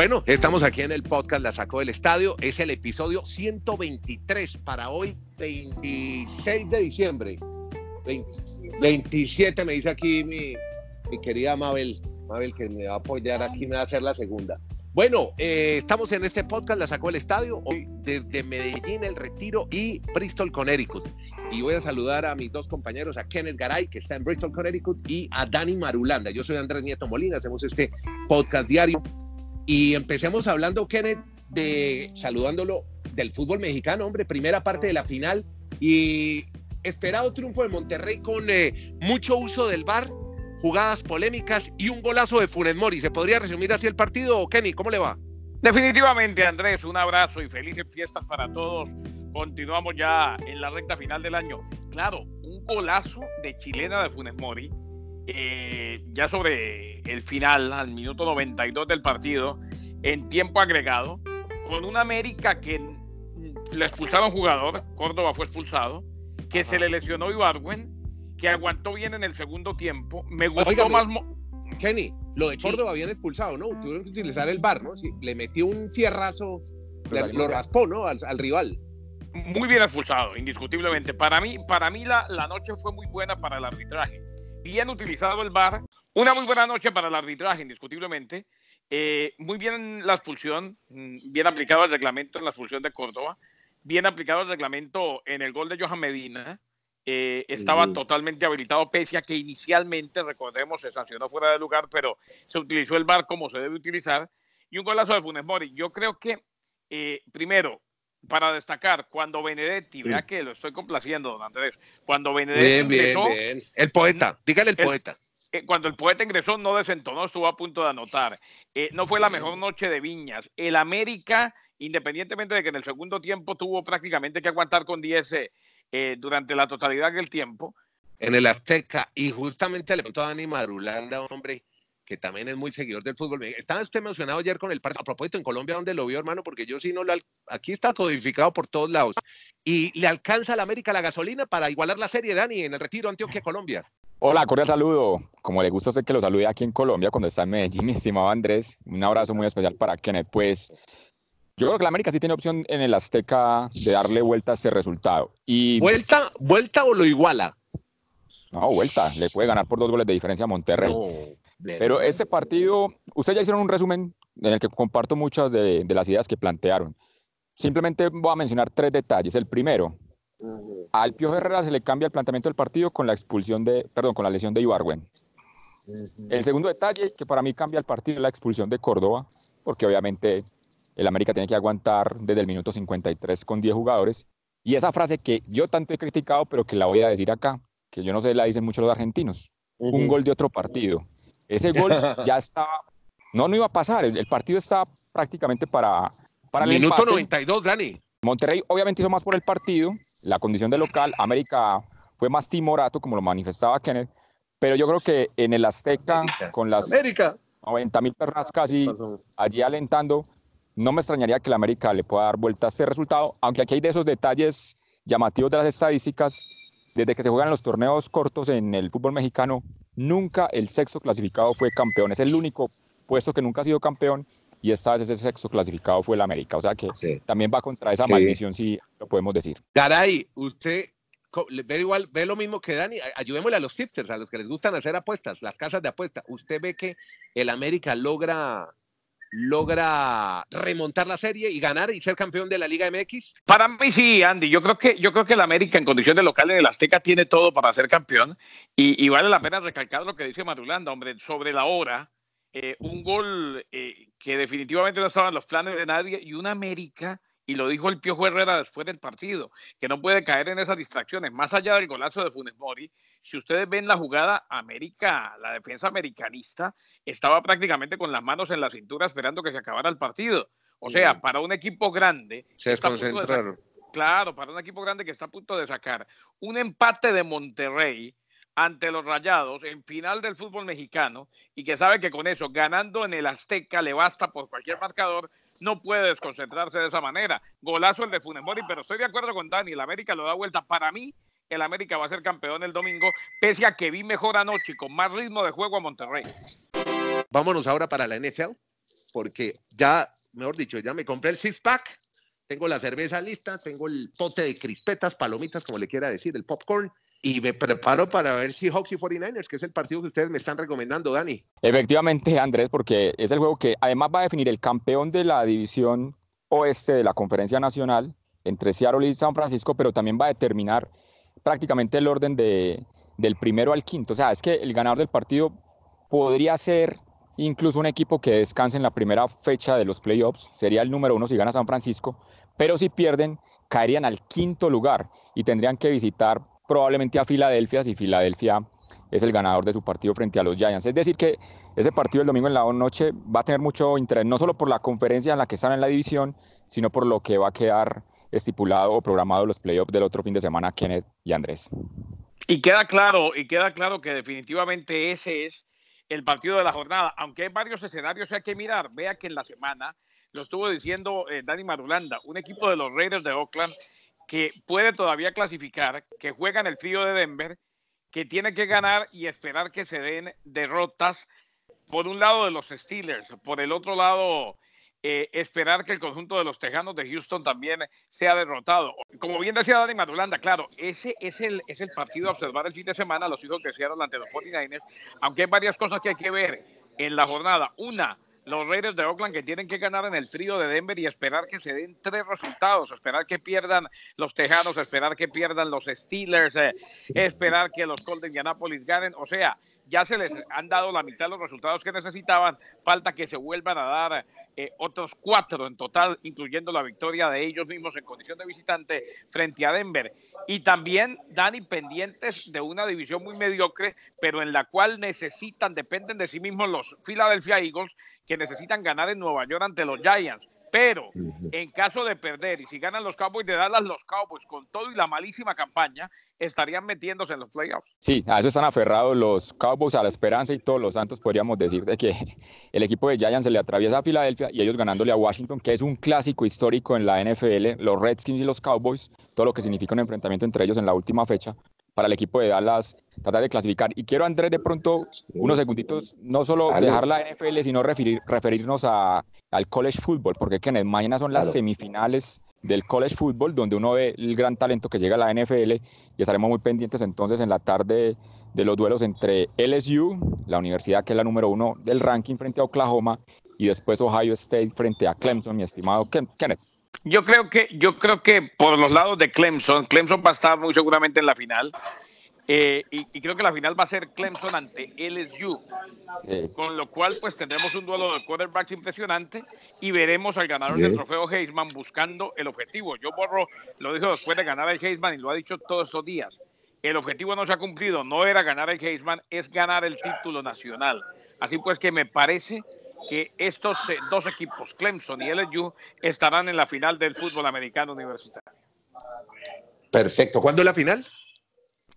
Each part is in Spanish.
Bueno, estamos aquí en el podcast La Sacó del Estadio. Es el episodio 123 para hoy, 26 de diciembre. 27 me dice aquí mi, querida Mabel. Mabel que me va a apoyar aquí, me va a hacer la segunda. Bueno, eh, estamos en este podcast, la sacó el estadio, hoy desde Medellín, El Retiro y Bristol, Connecticut. Y voy a saludar a mis dos compañeros, a Kenneth Garay, que está en Bristol, Connecticut, y a Dani Marulanda. Yo soy Andrés Nieto Molina, hacemos este podcast diario. Y empecemos hablando, Kenneth, de saludándolo del fútbol mexicano, hombre, primera parte de la final y esperado triunfo de Monterrey con eh, mucho uso del bar jugadas polémicas y un golazo de Funes Mori. ¿Se podría resumir así el partido, Kenny? ¿Cómo le va? Definitivamente, Andrés, un abrazo y felices fiestas para todos. Continuamos ya en la recta final del año. Claro, un golazo de chilena de Funes Mori, eh, ya sobre el final, al minuto 92 del partido, en tiempo agregado, con una América que le expulsaron jugador, Córdoba fue expulsado, que se le lesionó Ibarwen que aguantó bien en el segundo tiempo. Me gustó más. Kenny, lo de Córdoba habían expulsado, ¿no? Tuvieron que utilizar el bar, ¿no? Sí, le metió un fierrazo, lo raspó, ¿no? Al, rival. Muy bien expulsado, indiscutiblemente. Para mí, para mí la, la noche fue muy buena para el arbitraje. Bien utilizado el bar. Una muy buena noche para el arbitraje, indiscutiblemente. Eh, muy bien la expulsión, mm, bien aplicado el reglamento en la expulsión de Córdoba, bien aplicado el reglamento en el gol de Johan Medina eh, estaba totalmente habilitado, pese a que inicialmente, recordemos, se sancionó fuera de lugar, pero se utilizó el bar como se debe utilizar. Y un golazo de Funes Mori. Yo creo que, eh, primero, para destacar, cuando Benedetti, vea que lo estoy complaciendo, don Andrés, cuando Benedetti ingresó, El poeta, dígale el, poeta. Eh, cuando el poeta ingresó, no desentonó, estuvo a punto de anotar. no fue la mejor noche de Viñas. El América, independientemente de que en el segundo tiempo tuvo prácticamente que aguantar con 10 eh, durante la totalidad del tiempo. En el Azteca, y justamente le preguntó a Dani Marulanda, hombre que también es muy seguidor del fútbol. Estaba usted emocionado ayer con el partido. A propósito, en Colombia, ¿dónde lo vio, hermano? Porque yo sí no lo. Aquí está codificado por todos lados. Y le alcanza a la América la gasolina para igualar la serie, Dani, en el retiro Antioquia, Colombia. Hola, cordial saludo. Como le gusta sé que lo salude aquí en Colombia cuando está en Medellín, mi estimado Andrés. Un abrazo muy especial para Kenneth. Pues yo creo que la América sí tiene opción en el Azteca de darle vuelta a ese resultado. Y... ¿Vuelta, ¿Vuelta o lo iguala? No, vuelta. Le puede ganar por dos goles de diferencia a Monterrey. Pero ese partido, ustedes ya hicieron un resumen en el que comparto muchas de, las ideas que plantearon. Simplemente voy a mencionar tres detalles. El primero, al Pio Herrera se le cambia el planteamiento del partido con la expulsión de, perdón, con la lesión de Ibarwen. El segundo detalle que para mí cambia el partido es la expulsión de Córdoba, porque obviamente el América tiene que aguantar desde el minuto 53 con 10 jugadores. Y esa frase que yo tanto he criticado, pero que la voy a decir acá, que yo no sé, la dicen muchos los argentinos, un gol de otro partido. Ese gol ya estaba, no, no iba a pasar, el, partido estaba prácticamente para... para el Minuto 92, Dani. Monterrey obviamente hizo más por el partido, la condición de local, América fue más timorato, como lo manifestaba Kenneth, pero yo creo que en el Azteca, con las América. 90 mil personas casi allí alentando, no me extrañaría que la América le pueda dar vuelta a este resultado, aunque aquí hay de esos detalles llamativos de las estadísticas. Desde que se juegan los torneos cortos en el fútbol mexicano, nunca el sexto clasificado fue campeón. Es el único puesto que nunca ha sido campeón y esta vez ese sexto clasificado fue el América. O sea que también va contra esa maldición, si lo podemos decir. Garay, usted ve igual, ve lo mismo que Dani. Ayudémosle a los tipsters, a los que les gustan hacer apuestas, las casas de apuesta. ¿Usted ve que el América logra logra remontar la serie y ganar y ser campeón de la Liga MX? Para mí sí, Andy. Yo creo que yo creo que el América en condición de local en el Azteca tiene todo para ser campeón y, vale la pena recalcar lo que dice Marulanda, hombre, sobre la hora. Eh, un gol eh, que definitivamente no estaba en los planes de nadie y un América y lo dijo el Piojo Herrera después del partido, que no puede caer en esas distracciones. Más allá del golazo de Funes Mori, si ustedes ven la jugada, América, la defensa americanista, estaba prácticamente con las manos en la cintura esperando que se acabara el partido. O sea, para un equipo grande. Se desconcentraron. claro, para un equipo grande que está a punto de sacar un empate de Monterrey ante los Rayados en final del fútbol mexicano y que sabe que con eso, ganando en el Azteca, le basta por cualquier marcador, no puede desconcentrarse de esa manera. Golazo el de Funemori, pero estoy de acuerdo con Dani, el América lo da vuelta. Para mí, el América va a ser campeón el domingo, pese a que vi mejor anoche y con más ritmo de juego a Monterrey. Vámonos ahora para la NFL. porque ya, mejor dicho, ya me compré el six-pack, tengo la cerveza lista, tengo el pote de crispetas, palomitas, como le quiera decir, el popcorn, y me preparo para ver si Hawks y 49ers, que es el partido que ustedes me están recomendando, Dani. Efectivamente, Andrés, porque es el juego que además va a definir el campeón de la división oeste de la Conferencia Nacional entre Seattle y San Francisco, pero también va a determinar prácticamente el orden de, del primero al quinto. O sea, es que el ganador del partido podría ser incluso un equipo que descanse en la primera fecha de los playoffs, sería el número uno si gana San Francisco, pero si pierden, caerían al quinto lugar y tendrían que visitar probablemente a Filadelfia si Filadelfia es el ganador de su partido frente a los Giants. Es decir, que ese partido el domingo en la noche va a tener mucho interés, no solo por la conferencia en la que están en la división, sino por lo que va a quedar estipulado o programado los playoffs del otro fin de semana, Kenneth y Andrés. Y queda claro, y queda claro que definitivamente ese es el partido de la jornada, aunque hay varios escenarios hay que mirar. Vea que en la semana, lo estuvo diciendo eh, Dani Marulanda, un equipo de los Raiders de Oakland que puede todavía clasificar, que juega en el frío de Denver, que tiene que ganar y esperar que se den derrotas por un lado de los Steelers, por el otro lado eh, esperar que el conjunto de los Tejanos de Houston también sea derrotado. Como bien decía Dani Madulanda, claro, ese es el, es el partido a observar el fin de semana, los hijos que hicieron ante los 49ers, aunque hay varias cosas que hay que ver en la jornada. Una, los Raiders de Oakland que tienen que ganar en el trío de Denver y esperar que se den tres resultados, esperar que pierdan los Tejanos, esperar que pierdan los Steelers, eh, esperar que los Colts de Indianapolis ganen, o sea, ya se les han dado la mitad de los resultados que necesitaban, falta que se vuelvan a dar eh, otros cuatro en total, incluyendo la victoria de ellos mismos en condición de visitante frente a Denver. Y también, Dani, pendientes de una división muy mediocre, pero en la cual necesitan, dependen de sí mismos los Philadelphia Eagles, que necesitan ganar en Nueva York ante los Giants. Pero en caso de perder y si ganan los Cowboys de Dallas, los Cowboys con todo y la malísima campaña estarían metiéndose en los playoffs. Sí, a eso están aferrados los Cowboys a la esperanza y todos los Santos podríamos decir de que el equipo de Giants se le atraviesa a Filadelfia y ellos ganándole a Washington, que es un clásico histórico en la NFL, los Redskins y los Cowboys, todo lo que significa un enfrentamiento entre ellos en la última fecha para el equipo de Dallas tratar de clasificar. Y quiero, Andrés, de pronto, unos segunditos, no solo dejar la NFL, sino referir, referirnos a, al college football, porque que mañana son las semifinales del college football, donde uno ve el gran talento que llega a la NFL y estaremos muy pendientes entonces en la tarde de los duelos entre LSU, la universidad que es la número uno del ranking frente a Oklahoma, y después Ohio State frente a Clemson, mi estimado Kenneth. Yo creo que, yo creo que por los lados de Clemson, Clemson va a estar muy seguramente en la final. Eh, y, creo que la final va a ser Clemson ante LSU. Con lo cual, pues tendremos un duelo de quarterbacks impresionante y veremos al ganador del trofeo Heisman buscando el objetivo. Yo borro, lo dijo después de ganar el Heisman y lo ha dicho todos estos días. El objetivo no se ha cumplido, no era ganar el Heisman, es ganar el título nacional. Así pues que me parece que estos eh, dos equipos, Clemson y LSU, estarán en la final del fútbol americano universitario. Perfecto. ¿Cuándo es la final?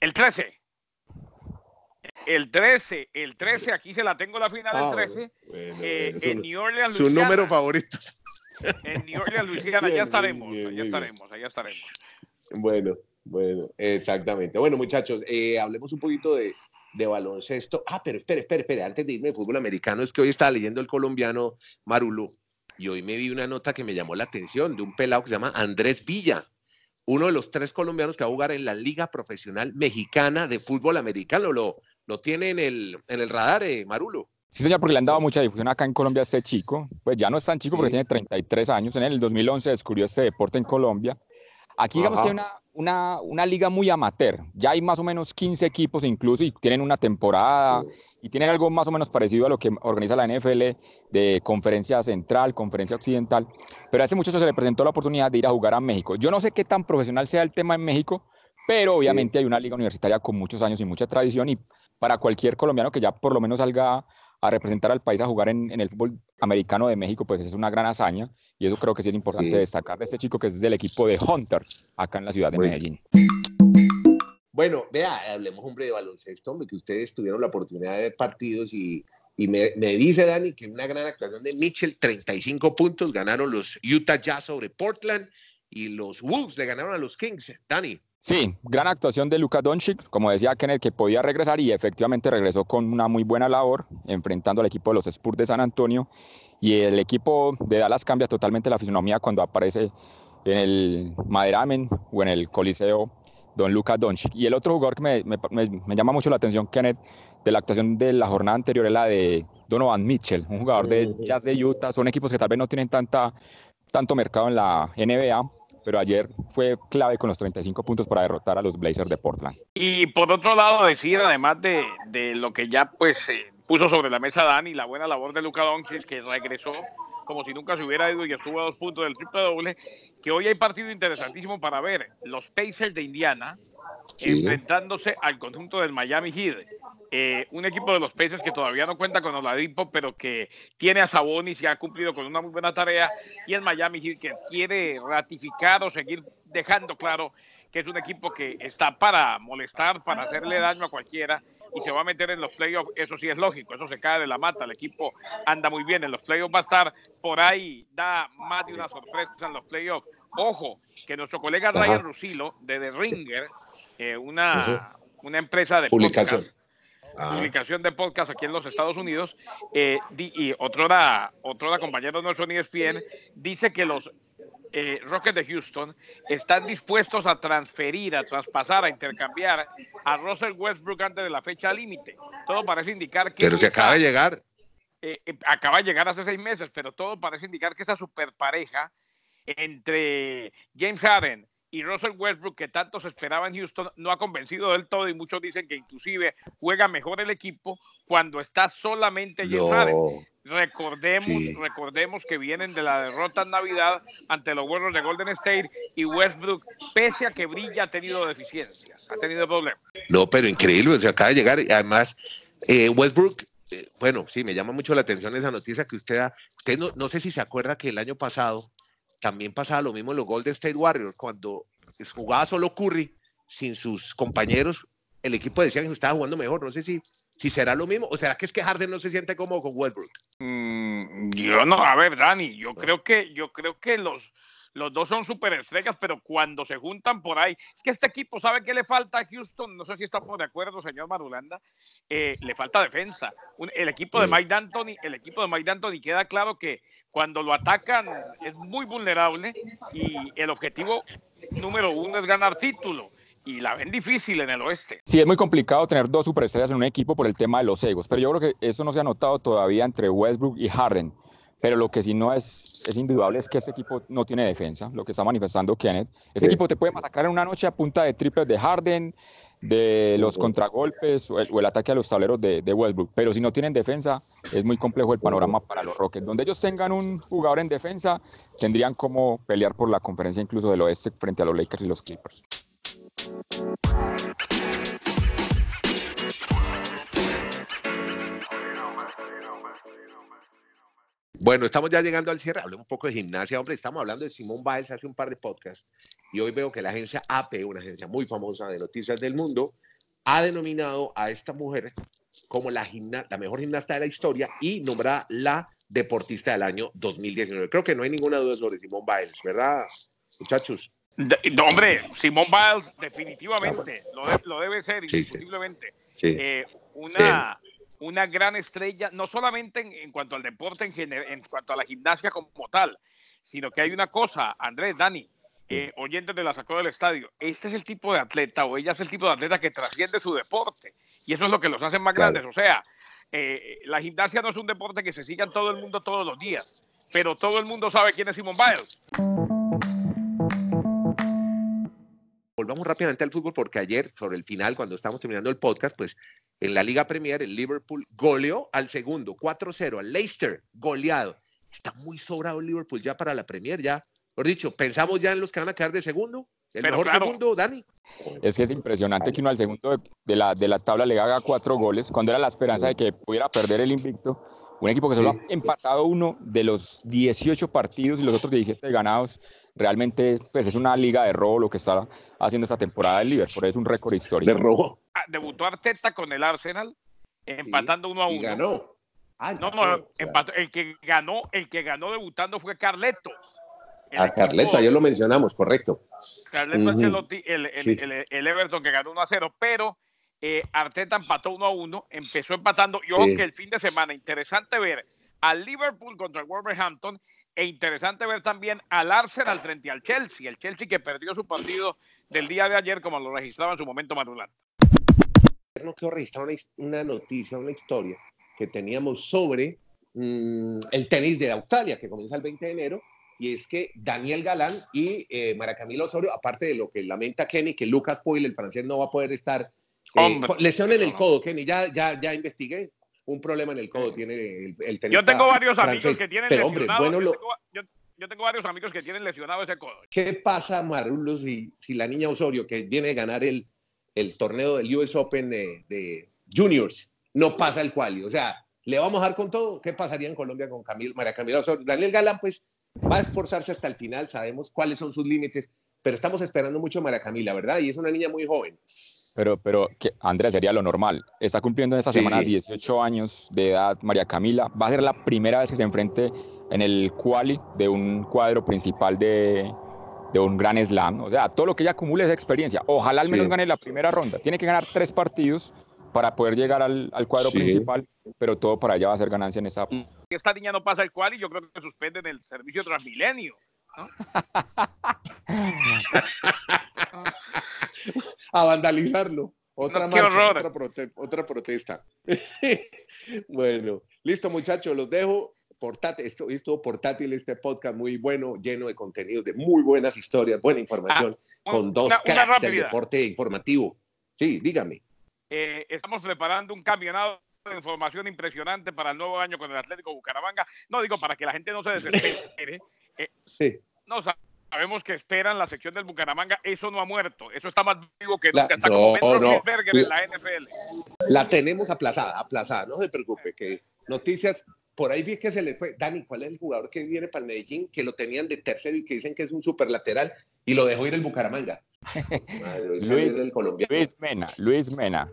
El 13. El 13, el 13, aquí se la tengo la final el 13. Ah, eh, en New Orleans, Su número favorito. En New Orleans, Luisiana, ya estaremos, allá estaremos, allá estaremos. Bueno, bueno, exactamente. Bueno, muchachos, eh, hablemos un poquito de, de baloncesto. Ah, pero espere, espere, espere, antes de irme de fútbol americano, es que hoy estaba leyendo el colombiano Marulu y hoy me vi una nota que me llamó la atención de un pelado que se llama Andrés Villa, uno de los tres colombianos que va a jugar en la Liga Profesional Mexicana de Fútbol Americano. Lo, lo tiene en el, en el radar, eh, Marulo. Sí, señor, porque le han dado mucha difusión acá en Colombia a este chico. Pues ya no es tan chico porque tiene 33 años. En el 2011 descubrió este deporte en Colombia. Aquí digamos que hay una, una, una, liga muy amateur. Ya hay más o menos 15 equipos incluso y tienen una temporada y tienen algo más o menos parecido a lo que organiza la NFL de conferencia central, conferencia occidental. Pero hace mucho se le presentó la oportunidad de ir a jugar a México. Yo no sé qué tan profesional sea el tema en México, pero obviamente hay una liga universitaria con muchos años y mucha tradición y para cualquier colombiano que ya por lo menos salga a representar al país a jugar en, en, el fútbol americano de México, pues es una gran hazaña y eso creo que sí es importante destacar de este chico que es del equipo de Hunter acá en la ciudad de Medellín. Bueno, vea, hablemos, hombre, de baloncesto, hombre, que ustedes tuvieron la oportunidad de ver partidos y, y me, me, dice Dani que una gran actuación de Mitchell, 35 puntos, ganaron los Utah Jazz sobre Portland y los Wolves le ganaron a los Kings. Dani. Sí, gran actuación de Luka Doncic, como decía Kenneth, que podía regresar y efectivamente regresó con una muy buena labor, enfrentando al equipo de los Spurs de San Antonio. Y el equipo de Dallas cambia totalmente la fisonomía cuando aparece en el Maderamen o en el Coliseo Don Luka Doncic. Y el otro jugador que me, me, llama mucho la atención, Kenneth, de la actuación de la jornada anterior es la de Donovan Mitchell, un jugador de Jazz de Utah. Son equipos que tal vez no tienen tanta, tanto mercado en la NBA, pero ayer fue clave con los 35 puntos para derrotar a los Blazers de Portland. Y por otro lado, decir, además de, de lo que ya pues eh, puso sobre la mesa Dani, la buena labor de Luca Doncic, que regresó como si nunca se hubiera ido y estuvo a dos puntos del triple doble, que hoy hay partido interesantísimo para ver. Los Pacers de Indiana enfrentándose al conjunto del Miami Heat. Eh, un equipo de los Pacers que todavía no cuenta con Oladipo, pero que tiene a Sabonis y ha cumplido con una muy buena tarea. Y el Miami Heat que quiere ratificar o seguir dejando claro que es un equipo que está para molestar, para hacerle daño a cualquiera y se va a meter en los playoffs. Eso sí es lógico, eso se cae de la mata. El equipo anda muy bien en los playoffs, va a estar por ahí, da más de una sorpresa en los playoffs. Ojo, que nuestro colega Ryan Rusilo de The Ringer, eh, una, una empresa de publicación. Ah. publicación de podcast aquí en los Estados Unidos, eh, y otro da, otro da compañero de nuestro ESPN, dice que los eh, Rockets de Houston están dispuestos a transferir, a traspasar, a intercambiar a Russell Westbrook antes de la fecha límite. Todo parece indicar que... Pero se acaba de llegar. Eh, eh, acaba de llegar hace seis meses, pero todo parece indicar que esa super pareja entre James Harden y Russell Westbrook, que tanto se esperaba en Houston, no ha convencido del todo y muchos dicen que inclusive juega mejor el equipo cuando está solamente James. Recordemos, recordemos que vienen de la derrota en Navidad ante los Warriors de Golden State y Westbrook, pese a que brilla, ha tenido deficiencias, ha tenido problemas. No, pero increíble, se acaba de llegar. y Además, eh, Westbrook, eh, bueno, sí, me llama mucho la atención esa noticia que usted da. Usted no, no sé si se acuerda que el año pasado también pasaba lo mismo en los Golden State Warriors, cuando jugaba solo Curry sin sus compañeros, el equipo decía que estaba jugando mejor. No sé si, si será lo mismo o será que es que Harden no se siente cómodo con Westbrook. Mm, yo no, a ver, Dani, yo creo que, yo creo que los, los dos son súper estrellas, pero cuando se juntan por ahí, es que este equipo sabe que le falta a Houston, no sé si estamos de acuerdo, señor Marulanda, eh, le falta defensa. el equipo de Mike D'Antoni, el equipo de Mike D'Antoni queda claro que cuando lo atacan es muy vulnerable y el objetivo número uno es ganar título y la ven difícil en el oeste. Sí, es muy complicado tener dos superestrellas en un equipo por el tema de los egos, pero yo creo que eso no se ha notado todavía entre Westbrook y Harden. Pero lo que sí no es, es indudable es que este equipo no tiene defensa, lo que está manifestando Kenneth. Este equipo te puede masacrar en una noche a punta de triples de Harden, de los contragolpes o el, ataque a los tableros de, de, Westbrook. Pero si no tienen defensa, es muy complejo el panorama para los Rockets. Donde ellos tengan un jugador en defensa, tendrían como pelear por la conferencia incluso del oeste frente a los Lakers y los Clippers. Bueno, estamos ya llegando al cierre. Hablemos un poco de gimnasia, hombre. Estamos hablando de Simón Biles hace un par de podcasts y hoy veo que la agencia AP, una agencia muy famosa de noticias del mundo, ha denominado a esta mujer como la, la mejor gimnasta de la historia y nombra la deportista del año 2019. Creo que no hay ninguna duda sobre Simón Biles, ¿verdad, muchachos? hombre, Simón Biles definitivamente lo, debe ser, indiscutiblemente. Eh, una, una gran estrella, no solamente en, cuanto al deporte, en, general, en cuanto a la gimnasia como tal, sino que hay una cosa, Andrés, Dani, eh, oyentes de la sacó del estadio, este es el tipo de atleta o ella es el tipo de atleta que trasciende su deporte y eso es lo que los hace más grandes. O sea, eh, la gimnasia no es un deporte que se siga en todo el mundo todos los días, pero todo el mundo sabe quién es Simón Biles. volvamos rápidamente al fútbol porque ayer, sobre el final, cuando estábamos terminando el podcast, pues en la Liga Premier, el Liverpool goleó al segundo, 4-0, al Leicester, goleado. Está muy sobrado el Liverpool ya para la Premier, ya. Por dicho, pensamos ya en los que van a quedar de segundo. El mejor segundo, Dani. Es que es impresionante que uno al segundo de, la, de la tabla le haga cuatro goles, cuando era la esperanza de que pudiera perder el invicto. Un equipo que solo ha empatado uno de los 18 partidos y los otros 17 ganados realmente pues es una liga de robo lo que está haciendo esta temporada el Liverpool, es un récord histórico. De robo. Ah, debutó Arteta con el Arsenal empatando uno a uno. Y ganó. Ah, no, no, el que ganó, el que ganó debutando fue Carleto. a Carleto, ayer lo mencionamos, correcto. Carleto Ancelotti, el, el, Everton que ganó 1 a 0, pero eh, Arteta empató 1 a 1, empezó empatando. Y ojo que el fin de semana, interesante ver al Liverpool contra el Wolverhampton e interesante ver también al Arsenal frente al Chelsea, el Chelsea que perdió su partido del día de ayer como lo registraba en su momento Manuel. No quiero registrar una, noticia, una historia que teníamos sobre mm, el tenis de Australia que comienza el 20 de enero y es que Daniel Galán y eh, Maracamilo Osorio, aparte de lo que lamenta Kenny, que Lucas Poyle, el francés, no va a poder estar. Eh, lesión en el codo, Kenny, ya, ya, ya investigué, un problema en el codo tiene el, el Yo tengo varios amigos que tienen Pero, hombre, bueno, yo, tengo, yo, tengo, varios amigos que tienen lesionado ese codo. ¿Qué pasa, Marulo, si, si la niña Osorio, que viene a ganar el, el torneo del US Open de, Juniors, no pasa el quali? O sea, ¿le vamos a dar con todo? ¿Qué pasaría en Colombia con Camil, María Camila Osorio? Daniel Galán, pues, va a esforzarse hasta el final, sabemos cuáles son sus límites, pero estamos esperando mucho a María Camila, ¿verdad? Y es una niña muy joven. Pero, pero que, Andrea, sería lo normal. Está cumpliendo en esta semana 18 años de edad María Camila. Va a ser la primera vez que se enfrente en el quali de un cuadro principal de, de un gran slam. O sea, todo lo que ella acumule es experiencia. Ojalá al menos gane la primera ronda. Tiene que ganar tres partidos para poder llegar al, al cuadro principal, pero todo para ella va a ser ganancia en esa. Esta niña no pasa el quali, yo creo que suspenden el servicio Transmilenio. ¿no? a vandalizarlo. Otra otra, protesta. bueno, listo muchachos, los dejo. Portátil, esto, estuvo portátil este podcast muy bueno, lleno de contenido, de muy buenas historias, buena información, ah, con dos cracks del deporte informativo. Sí, dígame. Eh, estamos preparando un campeonato de información impresionante para el nuevo año con el Atlético Bucaramanga. No digo para que la gente no se desespere. Eh, sí. No, sabemos que esperan la sección del Bucaramanga, eso no ha muerto, eso está más vivo que nunca, está como no, en la NFL. La tenemos aplazada, aplazada, no se preocupe, que noticias, por ahí vi que se le fue, Dani, ¿cuál es el jugador que viene para el Medellín, que lo tenían de tercero y que dicen que es un super lateral y lo dejó ir el Bucaramanga? Luis, Luis Mena, Luis Mena.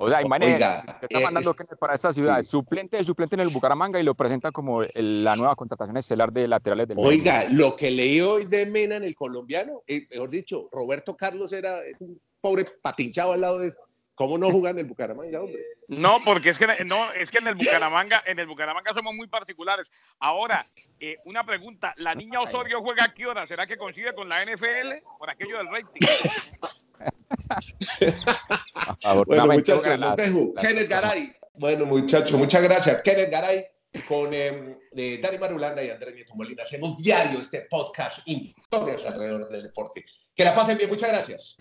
O sea, hay manera. está eh, mandando para esta ciudad. Suplente suplente en el Bucaramanga y lo presenta como la nueva contratación estelar de laterales del Oiga, lo que leí hoy de Mena en el colombiano, eh, mejor dicho, Roberto Carlos era un pobre patinchado al lado de. ¿Cómo no juega en el Bucaramanga, hombre? No, porque es que, no, es que en el Bucaramanga, en el Bucaramanga somos muy particulares. Ahora, eh, una pregunta, ¿la niña Osorio juega a qué hora? ¿Será que coincide con la NFL por aquello del rating? Bueno, muchachos. Kenneth Garay. Bueno, muchachos, muchas gracias. Kenneth Garay con eh, Dani Marulanda y Andrés Nieto Molina. Hacemos diario este podcast, historias alrededor del deporte. Que la pasen bien, muchas gracias.